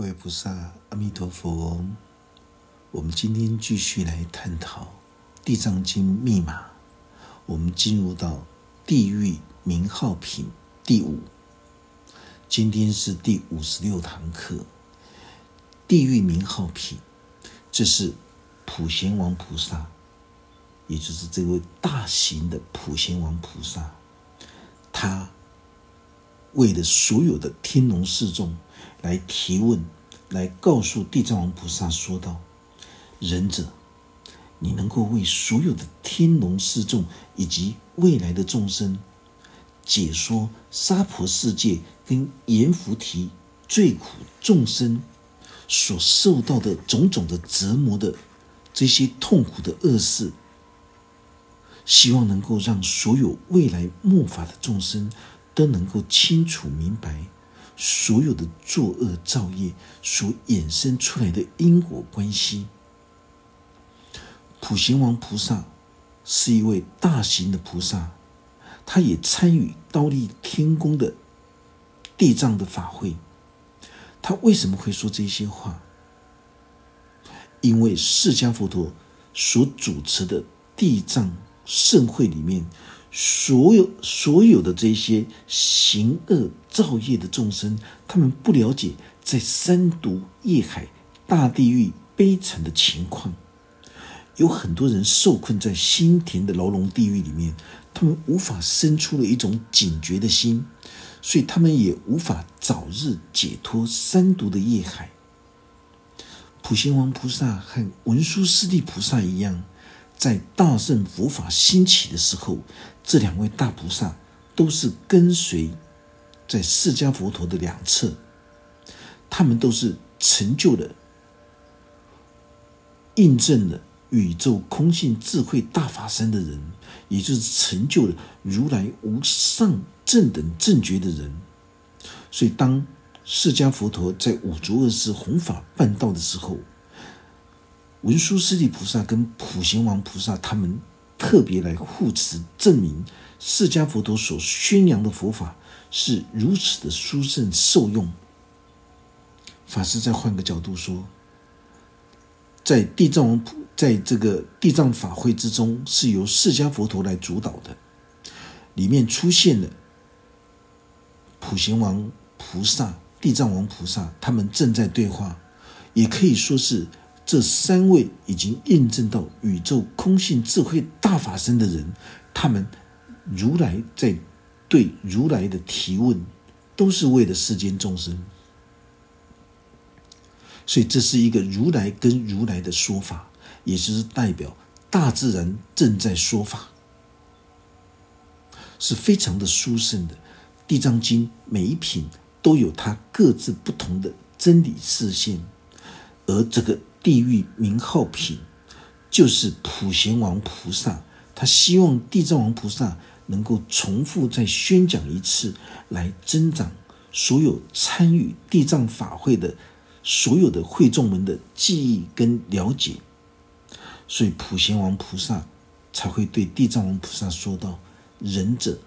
各位菩萨，阿弥陀佛。我们今天继续来探讨《地藏经》密码。我们进入到地狱名号品第五。今天是第五十六堂课。地狱名号品，这是普贤王菩萨，也就是这位大型的普贤王菩萨，他为了所有的天龙四众。来提问，来告诉地藏王菩萨说道：“仁者，你能够为所有的天龙四众以及未来的众生解说娑婆世界跟阎浮提最苦众生所受到的种种的折磨的这些痛苦的恶事，希望能够让所有未来末法的众生都能够清楚明白。”所有的作恶造业所衍生出来的因果关系，普贤王菩萨是一位大型的菩萨，他也参与刀立天宫的地藏的法会。他为什么会说这些话？因为释迦佛陀所主持的地藏盛会里面。所有所有的这些行恶造业的众生，他们不了解在三毒业海、大地狱悲惨的情况，有很多人受困在心田的牢笼地狱里面，他们无法生出了一种警觉的心，所以他们也无法早日解脱三毒的业海。普贤王菩萨和文殊师利菩萨一样。在大圣佛法兴起的时候，这两位大菩萨都是跟随在释迦佛陀的两侧，他们都是成就了、印证了宇宙空性智慧大法身的人，也就是成就了如来无上正等正觉的人。所以，当释迦佛陀在五浊恶世弘法办道的时候，文殊师利菩萨跟普贤王菩萨，他们特别来护持，证明释迦佛陀所宣扬的佛法是如此的殊胜受用。法师再换个角度说，在地藏王普在这个地藏法会之中，是由释迦佛陀来主导的，里面出现了普贤王菩萨、地藏王菩萨，他们正在对话，也可以说是。这三位已经印证到宇宙空性智慧大法身的人，他们如来在对如来的提问，都是为了世间众生。所以这是一个如来跟如来的说法，也就是代表大自然正在说法，是非常的殊胜的。地藏经每一品都有它各自不同的真理视线，而这个。地狱名号品，就是普贤王菩萨，他希望地藏王菩萨能够重复再宣讲一次，来增长所有参与地藏法会的所有的会众们的记忆跟了解，所以普贤王菩萨才会对地藏王菩萨说道：“仁者，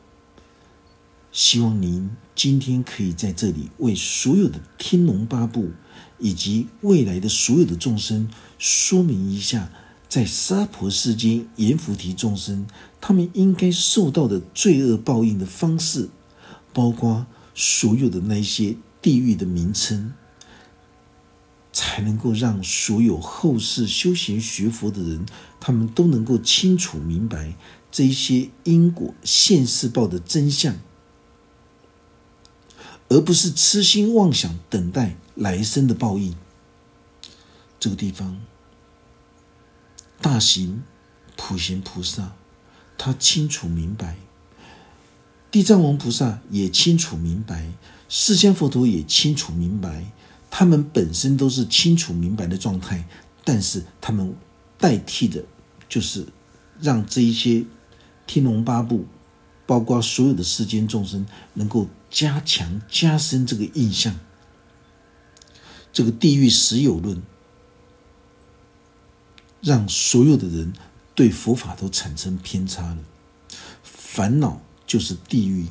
希望您今天可以在这里为所有的天龙八部。”以及未来的所有的众生，说明一下，在娑婆世间阎浮提众生，他们应该受到的罪恶报应的方式，包括所有的那些地狱的名称，才能够让所有后世修行学佛的人，他们都能够清楚明白这一些因果现世报的真相。而不是痴心妄想等待来生的报应。这个地方，大行普贤菩萨，他清楚明白；地藏王菩萨也清楚明白；释迦佛陀也清楚明白。他们本身都是清楚明白的状态，但是他们代替的，就是让这一些天龙八部。包括所有的世间众生，能够加强加深这个印象。这个地狱实有论，让所有的人对佛法都产生偏差了。烦恼就是地狱，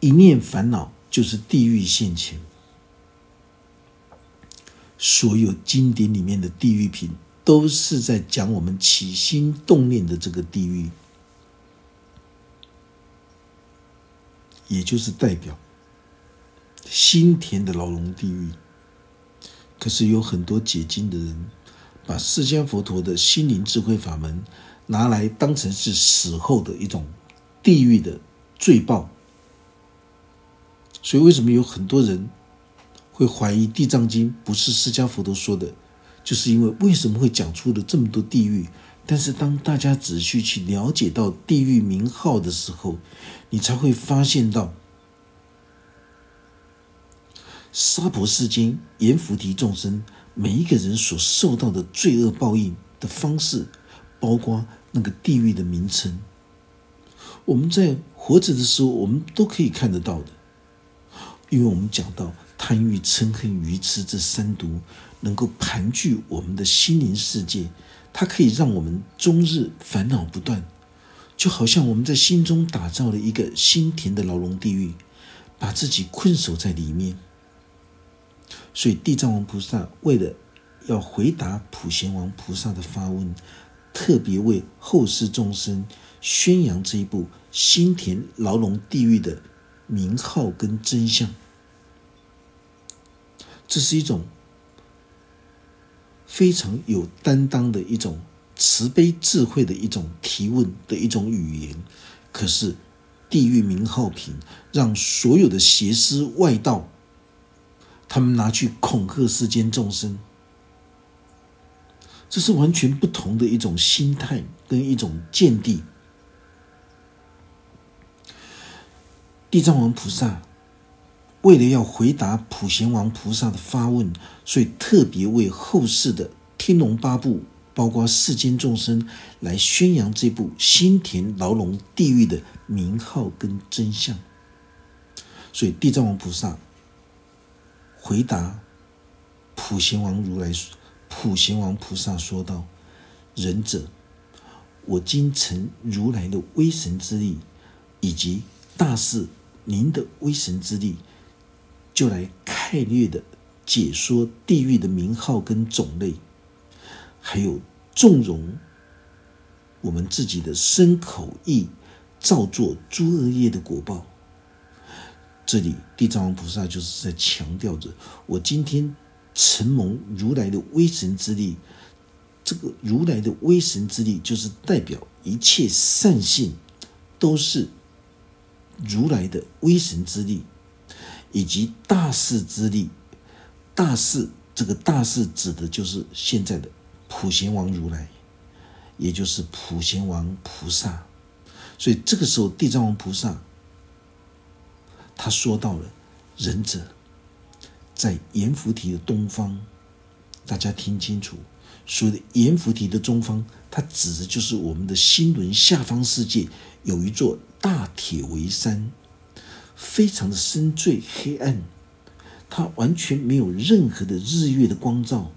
一念烦恼就是地狱现前。所有经典里面的地狱品，都是在讲我们起心动念的这个地狱，也就是代表心田的牢笼地狱。可是有很多解经的人，把释迦佛陀的心灵智慧法门拿来当成是死后的一种地狱的罪报。所以，为什么有很多人会怀疑《地藏经》不是释迦佛陀说的？就是因为为什么会讲出了这么多地狱？但是，当大家仔细去了解到地狱名号的时候，你才会发现到。娑婆世间，阎浮提众生每一个人所受到的罪恶报应的方式，包括那个地狱的名称，我们在活着的时候，我们都可以看得到的。因为我们讲到贪欲、嗔恨、愚痴这三毒，能够盘踞我们的心灵世界，它可以让我们终日烦恼不断，就好像我们在心中打造了一个心田的牢笼地狱，把自己困守在里面。所以，地藏王菩萨为了要回答普贤王菩萨的发问，特别为后世众生宣扬这一部心田牢笼地狱的名号跟真相。这是一种非常有担当的一种慈悲智慧的一种提问的一种语言。可是，地狱名号品让所有的邪师外道。他们拿去恐吓世间众生，这是完全不同的一种心态跟一种见地。地藏王菩萨为了要回答普贤王菩萨的发问，所以特别为后世的天龙八部，包括世间众生，来宣扬这部心田牢笼地狱的名号跟真相。所以地藏王菩萨。回答普贤王如来，普贤王菩萨说道：“仁者，我今承如来的威神之力，以及大士您的威神之力，就来概略的解说地狱的名号跟种类，还有纵容我们自己的身口意造作诸恶业的果报。”这里地藏王菩萨就是在强调着：我今天承蒙如来的威神之力，这个如来的威神之力，就是代表一切善性都是如来的威神之力，以及大士之力。大士这个大士指的就是现在的普贤王如来，也就是普贤王菩萨。所以这个时候，地藏王菩萨。他说到了仁者，在阎浮提的东方，大家听清楚，所谓的阎浮提的中方，它指的就是我们的心轮下方世界有一座大铁围山，非常的深邃黑暗，它完全没有任何的日月的光照，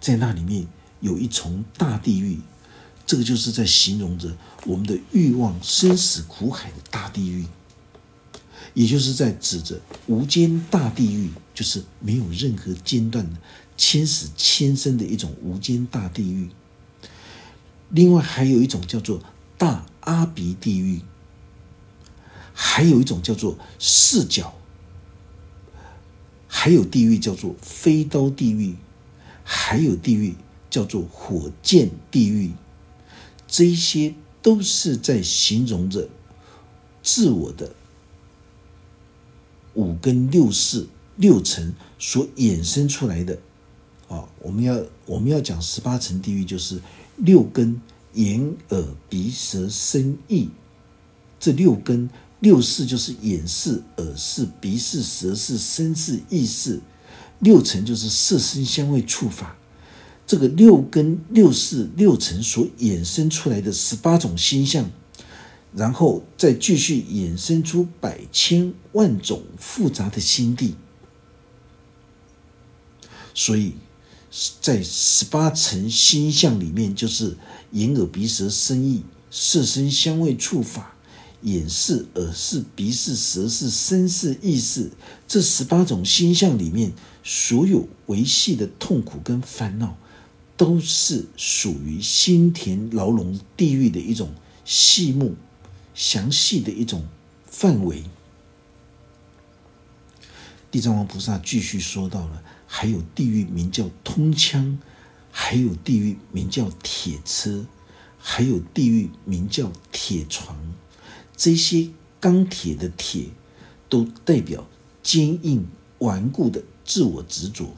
在那里面有一重大地狱，这个就是在形容着我们的欲望生死苦海的大地狱。也就是在指着无间大地狱，就是没有任何间断的千死千生的一种无间大地狱。另外还有一种叫做大阿鼻地狱，还有一种叫做四角，还有地狱叫做飞刀地狱，还有地狱叫做火箭地狱。这些都是在形容着自我的。五根六识六层所衍生出来的啊，我们要我们要讲十八层地狱，就是六根眼耳鼻舌身意这六根六识就是眼识、耳识、鼻识、舌识、身识、意识，六层就是色声香味触法。这个六根六识六层所衍生出来的十八种心象。然后再继续衍生出百千万种复杂的心地，所以在十八层心相里面，就是眼耳鼻舌身意色声香味触法，眼视、耳视、鼻视、舌视、身视、意识这十八种心象里面，所有维系的痛苦跟烦恼，都是属于心田牢笼地狱的一种细目、详细的一种范围。地藏王菩萨继续说到了，还有地狱名叫通枪，还有地狱名叫铁车，还有地狱名叫铁床。这些钢铁的铁，都代表坚硬顽固的自我执着。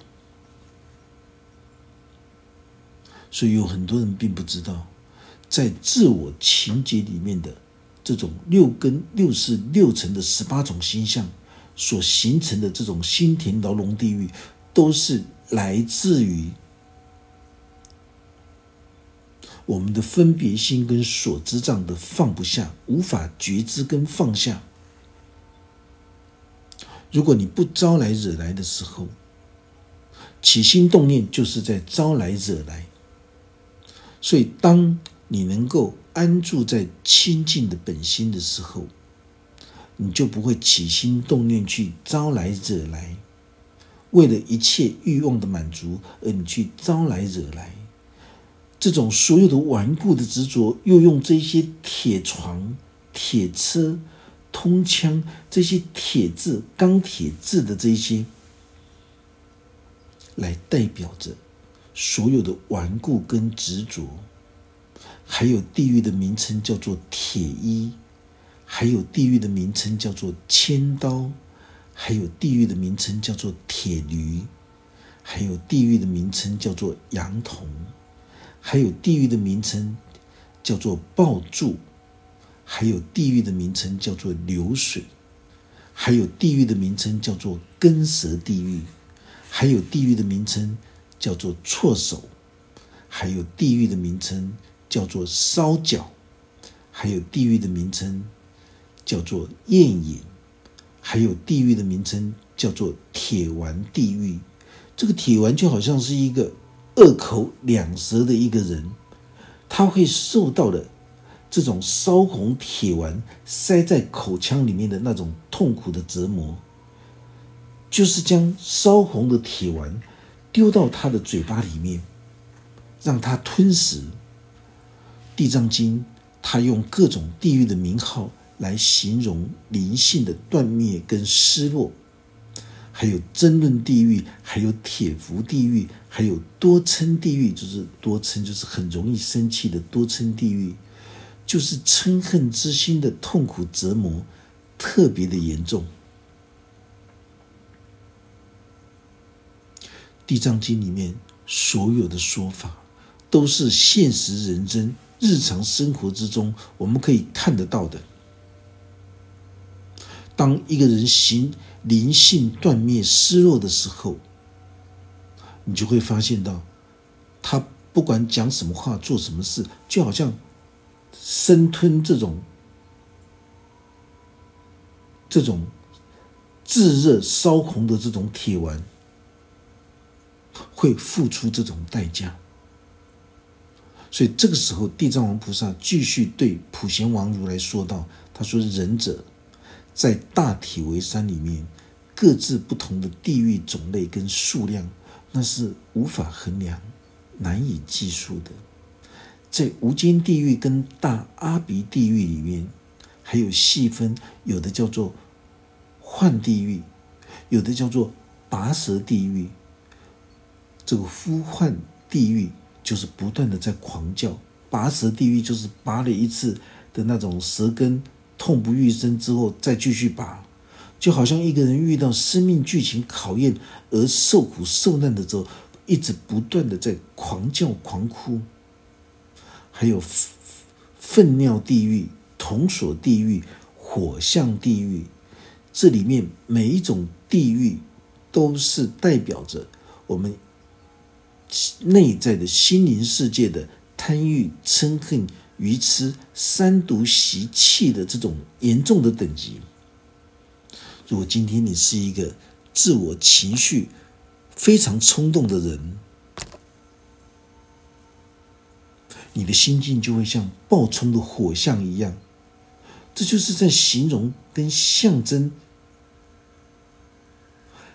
所以有很多人并不知道，在自我情节里面的这种六根、六识、六尘的十八种心相。所形成的这种心田牢笼地狱，都是来自于我们的分别心跟所知障的放不下，无法觉知跟放下。如果你不招来惹来的时候，起心动念就是在招来惹来。所以，当你能够安住在清净的本心的时候，你就不会起心动念去招来惹来，为了一切欲望的满足而你去招来惹来，这种所有的顽固的执着，又用这些铁床、铁车、通枪这些铁质、钢铁质的这些，来代表着所有的顽固跟执着，还有地狱的名称叫做铁衣。还有地狱的名称叫做千刀，还有地狱的名称叫做铁驴，还有地狱的名称叫做羊童，还有地狱的名称叫做爆柱，还有地狱的名称叫做流水，还有地狱的名称叫做根蛇地狱，还有地狱的名称叫做错手，还有地狱的名称叫做烧脚，还有地狱的名称。叫做焰影，还有地狱的名称叫做铁丸地狱。这个铁丸就好像是一个二口两舌的一个人，他会受到的这种烧红铁丸塞在口腔里面的那种痛苦的折磨，就是将烧红的铁丸丢到他的嘴巴里面，让他吞食。地藏经，他用各种地狱的名号。来形容灵性的断灭跟失落，还有争论地狱，还有铁符地狱，还有多嗔地狱，就是多嗔，就是很容易生气的多嗔地狱，就是嗔恨之心的痛苦折磨特别的严重。地藏经里面所有的说法，都是现实人真日常生活之中我们可以看得到的。当一个人行灵性断灭失落的时候，你就会发现到，他不管讲什么话、做什么事，就好像生吞这种这种炙热烧红的这种铁丸，会付出这种代价。所以这个时候，地藏王菩萨继续对普贤王如来说道：“他说，忍者。”在大体为山里面，各自不同的地域种类跟数量，那是无法衡量、难以计数的。在无间地狱跟大阿鼻地狱里面，还有细分，有的叫做幻地狱，有的叫做拔舌地狱。这个呼唤地狱就是不断的在狂叫，拔舌地狱就是拔了一次的那种舌根。痛不欲生之后，再继续拔，就好像一个人遇到生命剧情考验而受苦受难的时候，一直不断的在狂叫狂哭。还有粪尿地狱、铜锁地狱、火象地狱，这里面每一种地狱都是代表着我们内在的心灵世界的贪欲、嗔恨。愚痴、三毒习气的这种严重的等级。如果今天你是一个自我情绪非常冲动的人，你的心境就会像爆冲的火象一样，这就是在形容跟象征，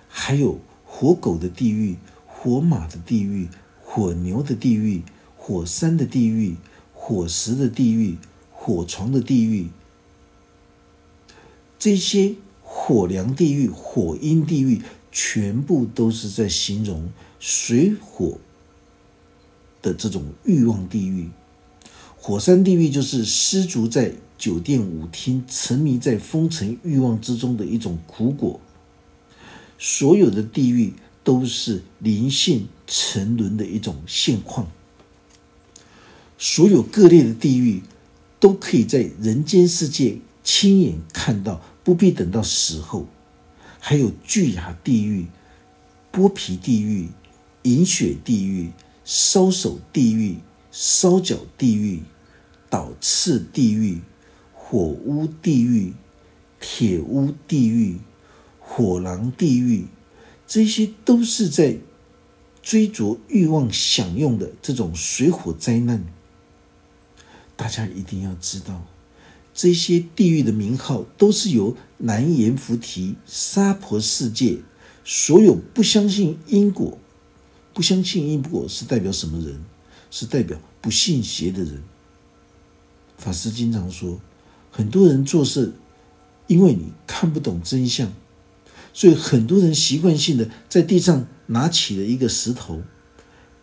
还有火狗的地狱、火马的地狱、火牛的地狱、火山的地狱、火石的地狱、火床的地狱，这些火梁地狱、火阴地狱，全部都是在形容水火的这种欲望地狱。火山地狱就是失足在酒店舞厅，沉迷在风尘欲望之中的一种苦果。所有的地狱都是灵性沉沦的一种现况。所有各类的地狱都可以在人间世界亲眼看到，不必等到死后。还有巨牙地狱、剥皮地狱、饮血地狱、烧手地狱、烧脚地狱。倒刺地狱、火屋地狱、铁屋地狱、火狼地狱，这些都是在追逐欲望享用的这种水火灾难。大家一定要知道，这些地狱的名号都是由南阎浮提、沙婆世界所有不相信因果、不相信因果是代表什么人？是代表不信邪的人。法师经常说，很多人做事，因为你看不懂真相，所以很多人习惯性的在地上拿起了一个石头，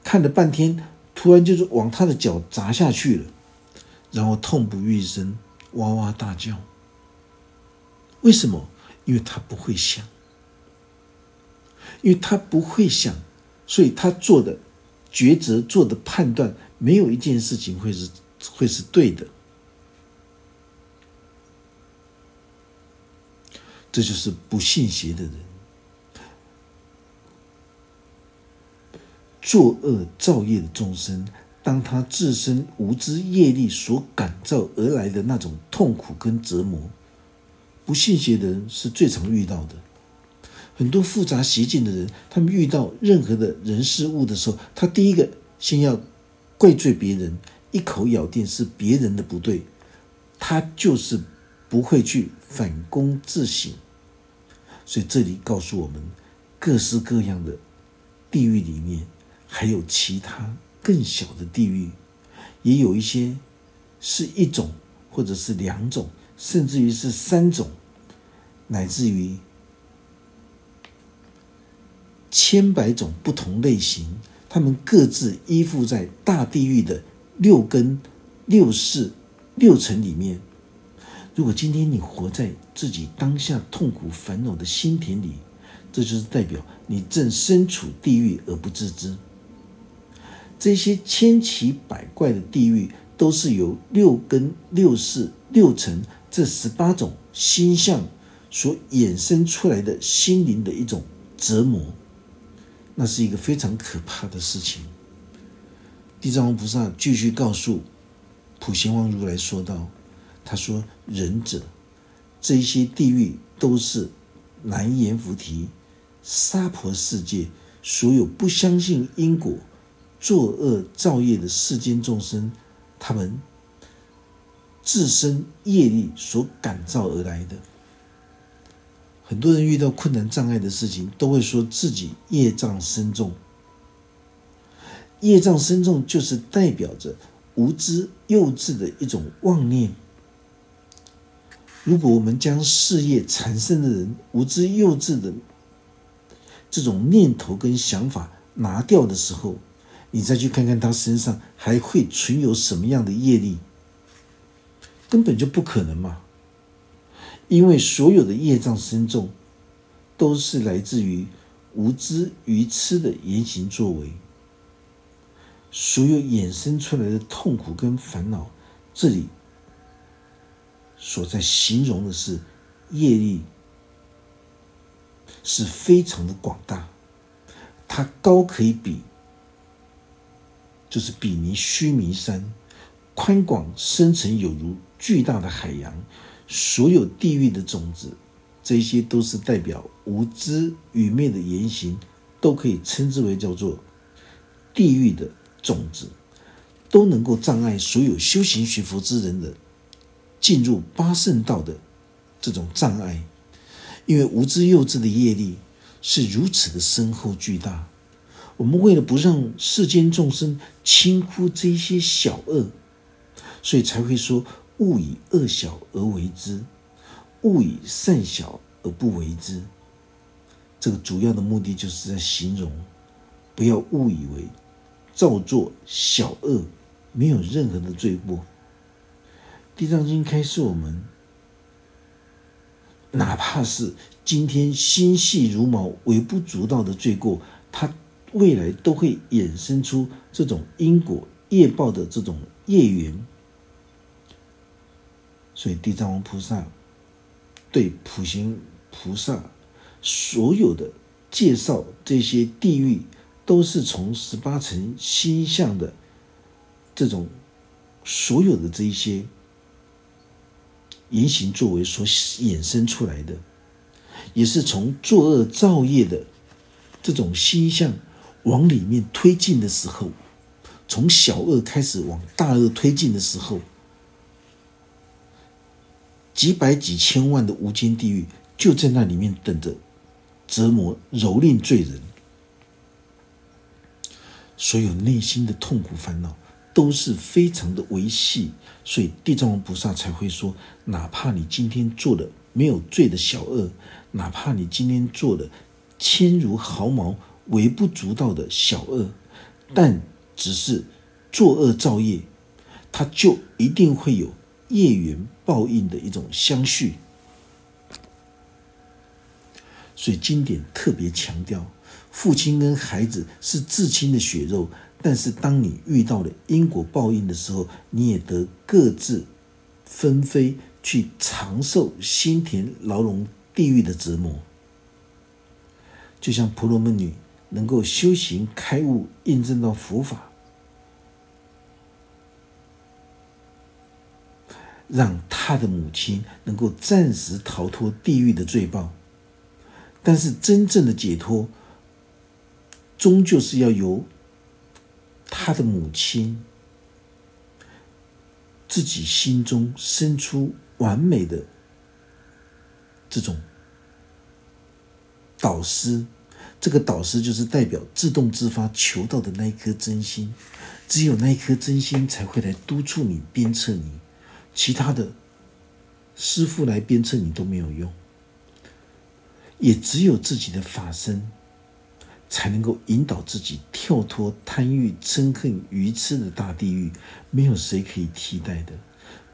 看了半天，突然就是往他的脚砸下去了，然后痛不欲生，哇哇大叫。为什么？因为他不会想，因为他不会想，所以他做的抉择、做的判断，没有一件事情会是会是对的。这就是不信邪的人，作恶造业的众生，当他自身无知业力所感召而来的那种痛苦跟折磨，不信邪的人是最常遇到的。很多复杂邪见的人，他们遇到任何的人事物的时候，他第一个先要怪罪别人，一口咬定是别人的不对，他就是不会去反躬自省。所以这里告诉我们，各式各样的地狱里面，还有其他更小的地狱，也有一些是一种，或者是两种，甚至于是三种，乃至于千百种不同类型，他们各自依附在大地狱的六根、六识、六层里面。如果今天你活在自己当下痛苦烦恼的心田里，这就是代表你正身处地狱而不自知。这些千奇百怪的地狱，都是由六根、六识、六尘这十八种心相所衍生出来的心灵的一种折磨，那是一个非常可怕的事情。地藏王菩萨继续告诉普贤王如来说道。他说：“仁者，这些地狱都是南阎浮提、娑婆世界所有不相信因果、作恶造业的世间众生，他们自身业力所感召而来的。很多人遇到困难障碍的事情，都会说自己业障深重。业障深重，就是代表着无知幼稚的一种妄念。”如果我们将事业产生的人无知幼稚的这种念头跟想法拿掉的时候，你再去看看他身上还会存有什么样的业力，根本就不可能嘛！因为所有的业障深重，都是来自于无知愚痴的言行作为，所有衍生出来的痛苦跟烦恼，这里。所在形容的是业力是非常的广大，它高可以比，就是比拟须弥山，宽广深沉有如巨大的海洋。所有地狱的种子，这些都是代表无知愚昧的言行，都可以称之为叫做地狱的种子，都能够障碍所有修行学佛之人的。进入八圣道的这种障碍，因为无知幼稚的业力是如此的深厚巨大。我们为了不让世间众生轻忽这些小恶，所以才会说勿以恶小而为之，勿以善小而不为之。这个主要的目的就是在形容，不要误以为造作小恶没有任何的罪过。地藏经开示我们，哪怕是今天心细如毛、微不足道的罪过，它未来都会衍生出这种因果业报的这种业缘。所以地藏王菩萨对普贤菩萨所有的介绍，这些地狱都是从十八层心相的这种所有的这一些。言行作为所衍生出来的，也是从作恶造业的这种心向往里面推进的时候，从小恶开始往大恶推进的时候，几百几千万的无间地狱就在那里面等着折磨蹂躏罪人，所有内心的痛苦烦恼。都是非常的维系，所以地藏王菩萨才会说：哪怕你今天做的没有罪的小恶，哪怕你今天做的轻如毫毛、微不足道的小恶，但只是作恶造业，它就一定会有业缘报应的一种相续。所以经典特别强调，父亲跟孩子是至亲的血肉。但是，当你遇到了因果报应的时候，你也得各自纷飞去长受心田牢笼地狱的折磨。就像婆罗门女能够修行开悟，印证到佛法，让她的母亲能够暂时逃脱地狱的罪报。但是，真正的解脱，终究是要由。他的母亲自己心中生出完美的这种导师，这个导师就是代表自动自发求道的那一颗真心，只有那一颗真心才会来督促你、鞭策你，其他的师傅来鞭策你都没有用，也只有自己的法身。才能够引导自己跳脱贪欲、嗔恨、愚痴的大地狱，没有谁可以替代的。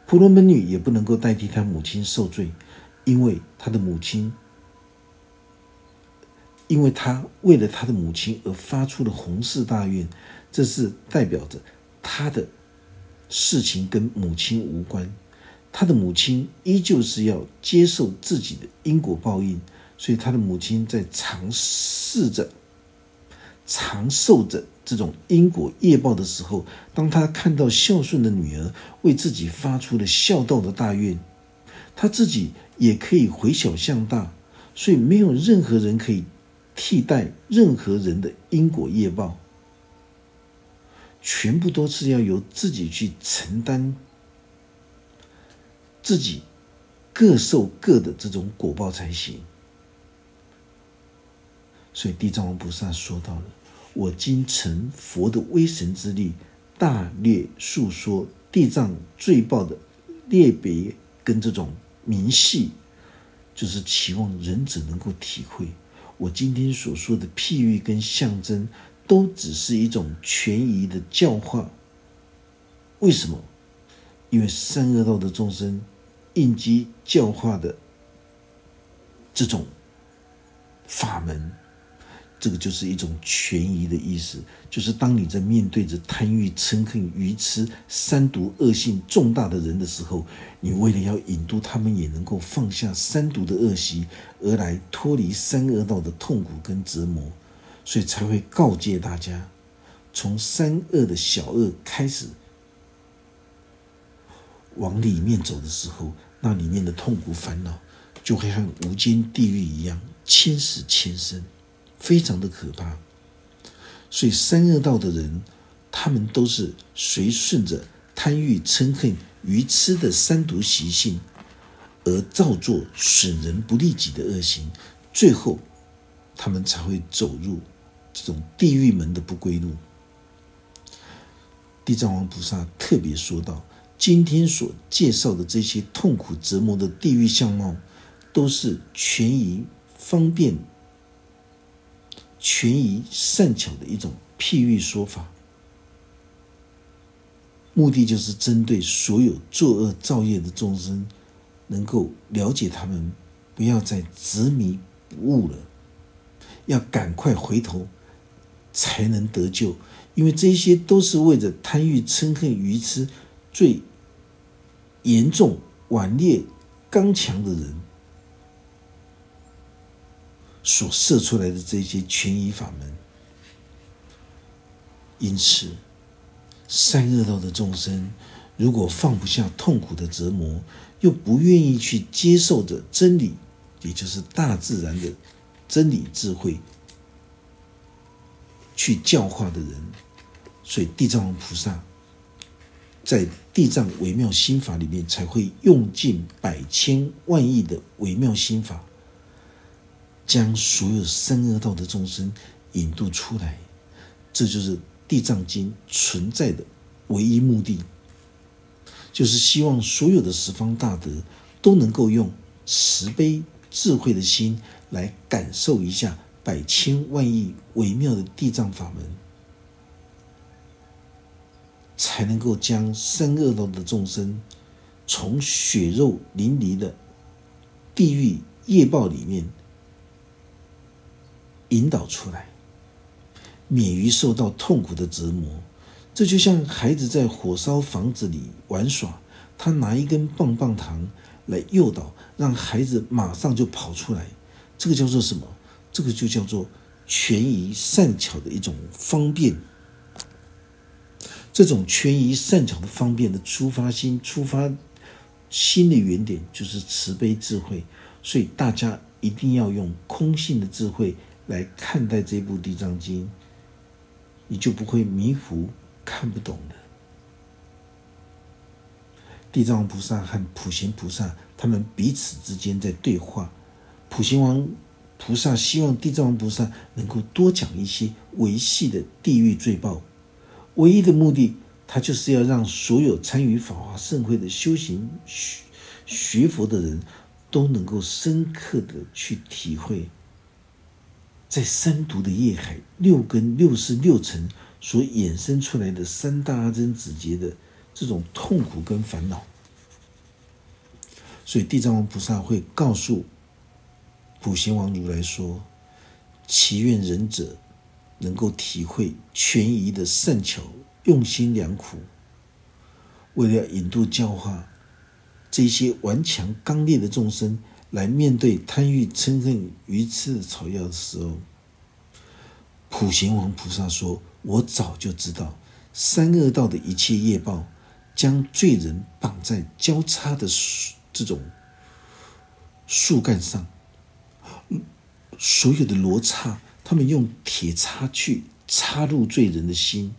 婆罗门女也不能够代替她母亲受罪，因为她的母亲，因为她为了她的母亲而发出了宏誓大愿，这是代表着她的事情跟母亲无关，她的母亲依旧是要接受自己的因果报应，所以她的母亲在尝试着。常受着这种因果业报的时候，当他看到孝顺的女儿为自己发出了孝道的大愿，他自己也可以回小向大，所以没有任何人可以替代任何人的因果业报，全部都是要由自己去承担，自己各受各的这种果报才行。所以地藏王菩萨说到了。我今成佛的威神之力，大略述说地藏罪报的列别跟这种明细，就是期望人者能够体会。我今天所说的譬喻跟象征，都只是一种权宜的教化。为什么？因为三恶道的众生应激教化的这种法门。这个就是一种权宜的意思，就是当你在面对着贪欲、嗔恨、愚痴三毒恶性重大的人的时候，你为了要引渡他们也能够放下三毒的恶习，而来脱离三恶道的痛苦跟折磨，所以才会告诫大家，从三恶的小恶开始往里面走的时候，那里面的痛苦烦恼就会像无间地狱一样，千死千生。非常的可怕，所以三恶道的人，他们都是随顺着贪欲、嗔恨、愚痴的三毒习性，而造作损人不利己的恶行，最后他们才会走入这种地狱门的不归路。地藏王菩萨特别说道：“今天所介绍的这些痛苦折磨的地狱相貌，都是权宜方便、权宜善巧的一种譬喻说法。”目的就是针对所有作恶造业的众生，能够了解他们，不要再执迷不悟了，要赶快回头，才能得救。因为这些都是为着贪欲、嗔恨、愚痴最严重、顽劣、刚强的人所设出来的这些权宜法门，因此。善恶道的众生，如果放不下痛苦的折磨，又不愿意去接受着真理，也就是大自然的真理智慧，去教化的人，所以地藏王菩萨在地藏微妙心法里面，才会用尽百千万亿的微妙心法，将所有善恶道的众生引渡出来。这就是。地藏经存在的唯一目的，就是希望所有的十方大德都能够用慈悲智慧的心来感受一下百千万亿微妙的地藏法门，才能够将三恶道的众生从血肉淋漓的地狱业报里面引导出来。免于受到痛苦的折磨，这就像孩子在火烧房子里玩耍，他拿一根棒棒糖来诱导，让孩子马上就跑出来。这个叫做什么？这个就叫做权宜善巧的一种方便。这种权宜善巧的方便的出发心、出发心的原点就是慈悲智慧，所以大家一定要用空性的智慧来看待这部《地藏经》。你就不会迷糊、看不懂的。地藏王菩萨和普贤菩萨他们彼此之间在对话，普贤王菩萨希望地藏王菩萨能够多讲一些维系的地狱罪报，唯一的目的，他就是要让所有参与法华盛会的修行学学佛的人都能够深刻的去体会。在三毒的业海六根六识六尘所衍生出来的三大阿僧子劫的这种痛苦跟烦恼，所以地藏王菩萨会告诉普贤王如来说：“祈愿仁者能够体会权宜的善巧，用心良苦，为了引渡教化这些顽强刚烈的众生。”来面对贪欲嗔恨愚痴的草药的时候，普贤王菩萨说：“我早就知道，三恶道的一切业报，将罪人绑在交叉的这种树干上，所有的罗刹，他们用铁叉去插入罪人的心，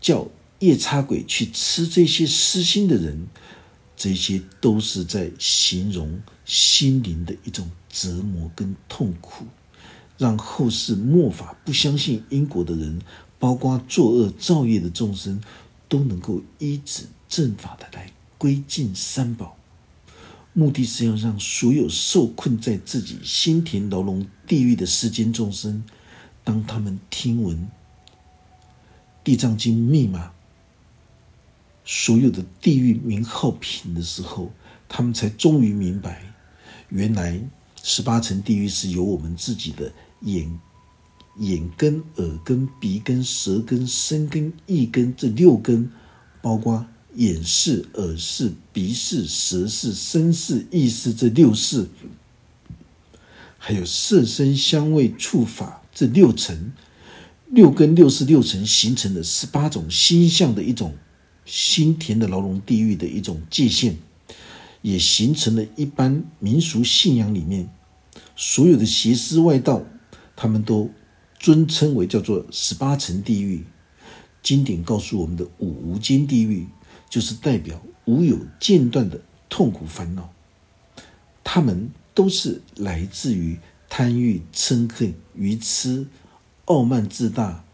叫夜叉鬼去吃这些失心的人。”这些都是在形容心灵的一种折磨跟痛苦，让后世末法不相信因果的人，包括作恶造业的众生，都能够依止正法的来归敬三宝。目的是要让所有受困在自己心田牢笼地狱的世间众生，当他们听闻《地藏经》密码。所有的地狱名号品的时候，他们才终于明白，原来十八层地狱是由我们自己的眼、眼根、耳根、鼻根、舌根、身根、意根这六根，包括眼视、耳视、鼻视、舌视、身视、意识这六视，还有色身香味触法这六层，六根、六识、六层形成的十八种心相的一种。心田的牢笼地狱的一种界限，也形成了一般民俗信仰里面所有的邪思外道，他们都尊称为叫做十八层地狱。经典告诉我们的五无间地狱，就是代表无有间断的痛苦烦恼，他们都是来自于贪欲、嗔恨、愚痴、傲慢、自大、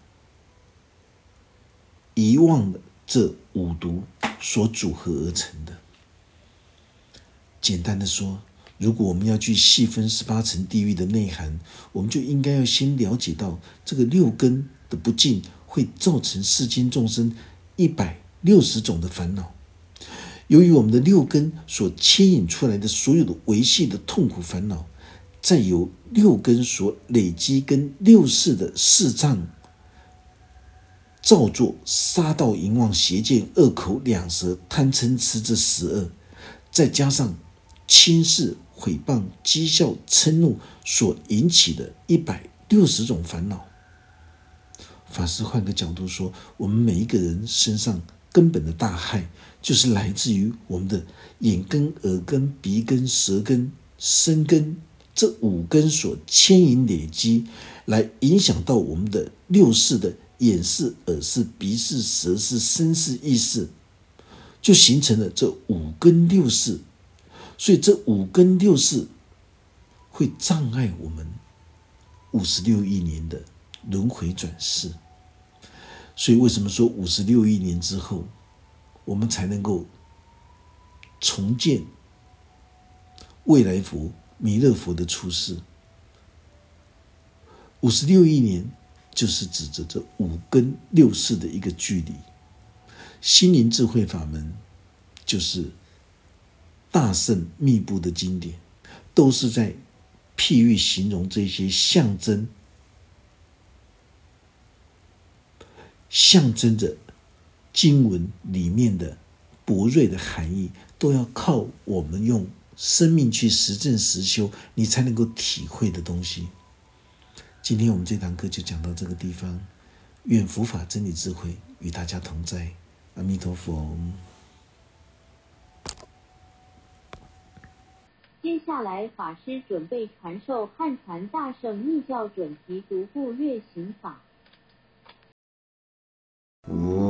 遗忘的这五毒所组合而成的。简单的说，如果我们要去细分十八层地狱的内涵，我们就应该要先了解到这个六根的不净会造成世间众生一百。六十种的烦恼，由于我们的六根所牵引出来的所有的维系的痛苦烦恼，再由六根所累积跟六世的四障造作杀盗淫妄邪见恶口两舌贪嗔痴这十二，再加上轻视毁谤讥笑嗔怒所引起的一百六十种烦恼。法师换个角度说，我们每一个人身上。根本的大害，就是来自于我们的眼根、耳根、鼻根、舌根、身根这五根所牵引累积，来影响到我们的六世的眼视、耳视、鼻视、舌视、身视、意识，就形成了这五根六世。所以这五根六世会障碍我们五十六亿年的轮回转世。所以，为什么说五十六亿年之后，我们才能够重建未来佛、弥勒佛的出世？五十六亿年就是指着这五根六识的一个距离。心灵智慧法门就是大圣密布的经典，都是在譬喻形容这些象征。象征着经文里面的博瑞的含义，都要靠我们用生命去实证实修，你才能够体会的东西。今天我们这堂课就讲到这个地方，愿佛法真理智慧与大家同在，阿弥陀佛。接下来，法师准备传授汉传大圣密教准提独步月行法。哦。